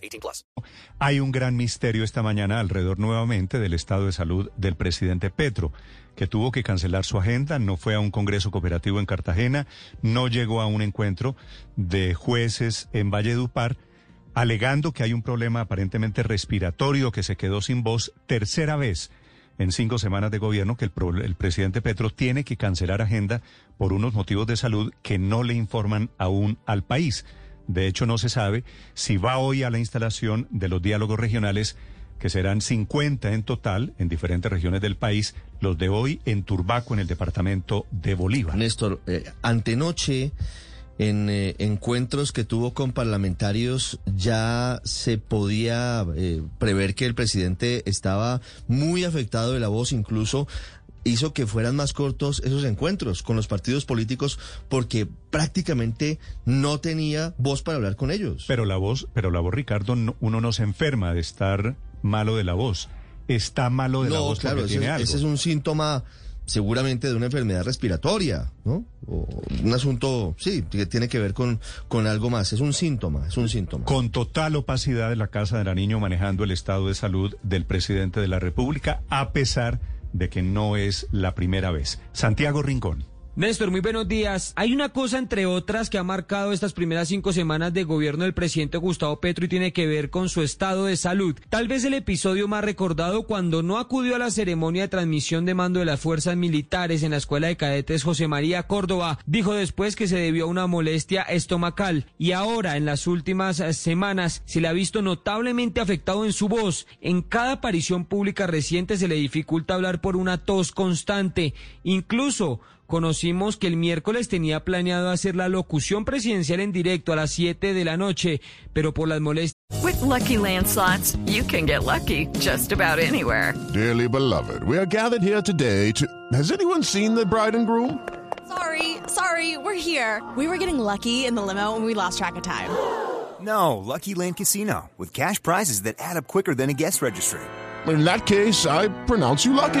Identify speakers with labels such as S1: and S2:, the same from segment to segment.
S1: 18 plus.
S2: Hay un gran misterio esta mañana alrededor nuevamente del estado de salud del presidente Petro, que tuvo que cancelar su agenda, no fue a un congreso cooperativo en Cartagena, no llegó a un encuentro de jueces en Valledupar, alegando que hay un problema aparentemente respiratorio, que se quedó sin voz tercera vez en cinco semanas de gobierno que el, el, presidente Petro tiene que cancelar agenda por unos motivos de salud que no le informan aún al país. De hecho, no se sabe si va hoy a la instalación de los diálogos regionales, que serán 50 en total en diferentes regiones del país, los de hoy en Turbaco, en el departamento de Bolívar.
S3: Néstor, eh, antenoche en eh, encuentros que tuvo con parlamentarios ya se podía eh, prever que el presidente estaba muy afectado de la voz, incluso hizo que fueran más cortos esos encuentros con los partidos políticos porque prácticamente no tenía voz para hablar con ellos.
S2: Pero la voz, pero la voz, Ricardo, no, uno no se enferma de estar malo de la voz. Está malo de
S3: no,
S2: la voz
S3: claro,
S2: porque
S3: ese,
S2: tiene algo.
S3: ese es un síntoma seguramente de una enfermedad respiratoria, ¿no? O un asunto, sí, que tiene que ver con, con algo más. Es un síntoma, es un síntoma.
S2: Con total opacidad de la Casa de la Niño manejando el estado de salud del presidente de la República, a pesar de que no es la primera vez. Santiago Rincón.
S4: Néstor, muy buenos días. Hay una cosa, entre otras, que ha marcado estas primeras cinco semanas de gobierno del presidente Gustavo Petro y tiene que ver con su estado de salud. Tal vez el episodio más recordado cuando no acudió a la ceremonia de transmisión de mando de las fuerzas militares en la Escuela de Cadetes José María Córdoba. Dijo después que se debió a una molestia estomacal y ahora, en las últimas semanas, se le ha visto notablemente afectado en su voz. En cada aparición pública reciente se le dificulta hablar por una tos constante. Incluso conocimos que el miércoles tenía planeado hacer la locución presidencial en directo a las 7 de la noche, pero por las molestias.
S5: With lucky landslots, you can get lucky just about anywhere.
S6: Dearly beloved, we are gathered here today to. Has anyone seen the bride and groom?
S7: Sorry, sorry, we're here. We were getting lucky in the limo and we lost track of time.
S8: No, Lucky Land Casino, with cash prizes that add up quicker than a guest registry.
S6: In that case, I pronounce you lucky.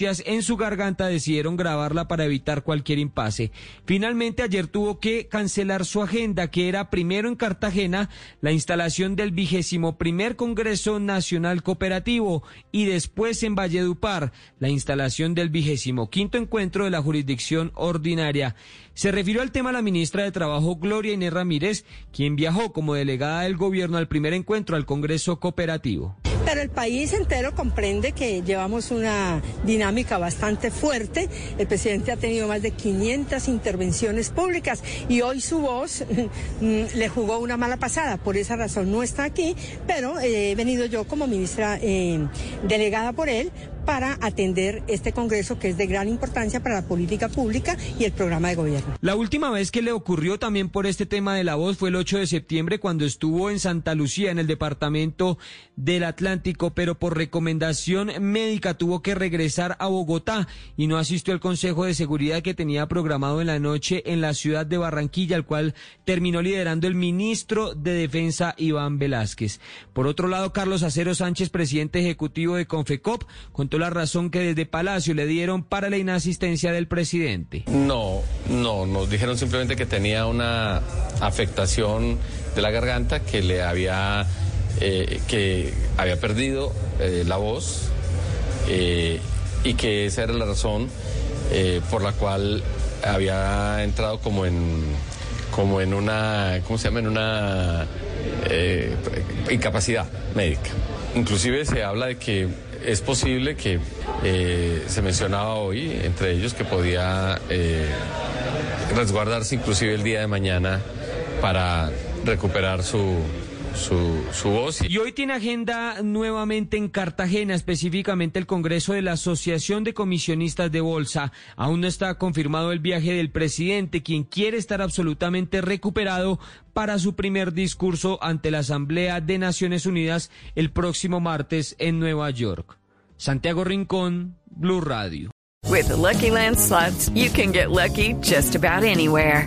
S4: En su garganta decidieron grabarla para evitar cualquier impasse. Finalmente ayer tuvo que cancelar su agenda, que era primero en Cartagena la instalación del vigésimo primer Congreso Nacional Cooperativo y después en Valledupar la instalación del vigésimo quinto encuentro de la jurisdicción ordinaria. Se refirió al tema la ministra de Trabajo Gloria Inés Ramírez, quien viajó como delegada del gobierno al primer encuentro al Congreso Cooperativo.
S9: Pero el país entero comprende que llevamos una dinámica bastante fuerte. El presidente ha tenido más de 500 intervenciones públicas y hoy su voz le jugó una mala pasada. Por esa razón no está aquí, pero he venido yo como ministra eh, delegada por él para atender este Congreso que es de gran importancia para la política pública y el programa de gobierno.
S4: La última vez que le ocurrió también por este tema de la voz fue el 8 de septiembre cuando estuvo en Santa Lucía, en el departamento del Atlántico, pero por recomendación médica tuvo que regresar a Bogotá y no asistió al Consejo de Seguridad que tenía programado en la noche en la ciudad de Barranquilla, al cual terminó liderando el ministro de Defensa Iván Velázquez. Por otro lado, Carlos Acero Sánchez, presidente ejecutivo de Confecop, contó la razón que desde Palacio le dieron para la inasistencia del presidente.
S10: No, no, nos dijeron simplemente que tenía una afectación de la garganta que le había, eh, que había perdido eh, la voz eh, y que esa era la razón por la cual había entrado como en como en una, ¿cómo se llama? En una incapacidad médica. Inclusive se habla de que es posible que eh, se mencionaba hoy, entre ellos, que podía eh, resguardarse inclusive el día de mañana para recuperar su, su, su voz.
S4: Y hoy tiene agenda nuevamente en Cartagena, específicamente el Congreso de la Asociación de Comisionistas de Bolsa. Aún no está confirmado el viaje del presidente, quien quiere estar absolutamente recuperado para su primer discurso ante la Asamblea de Naciones Unidas el próximo martes en Nueva York. Santiago Rincón, Blue Radio.
S5: With the Lucky Land slots, you can get lucky just about anywhere.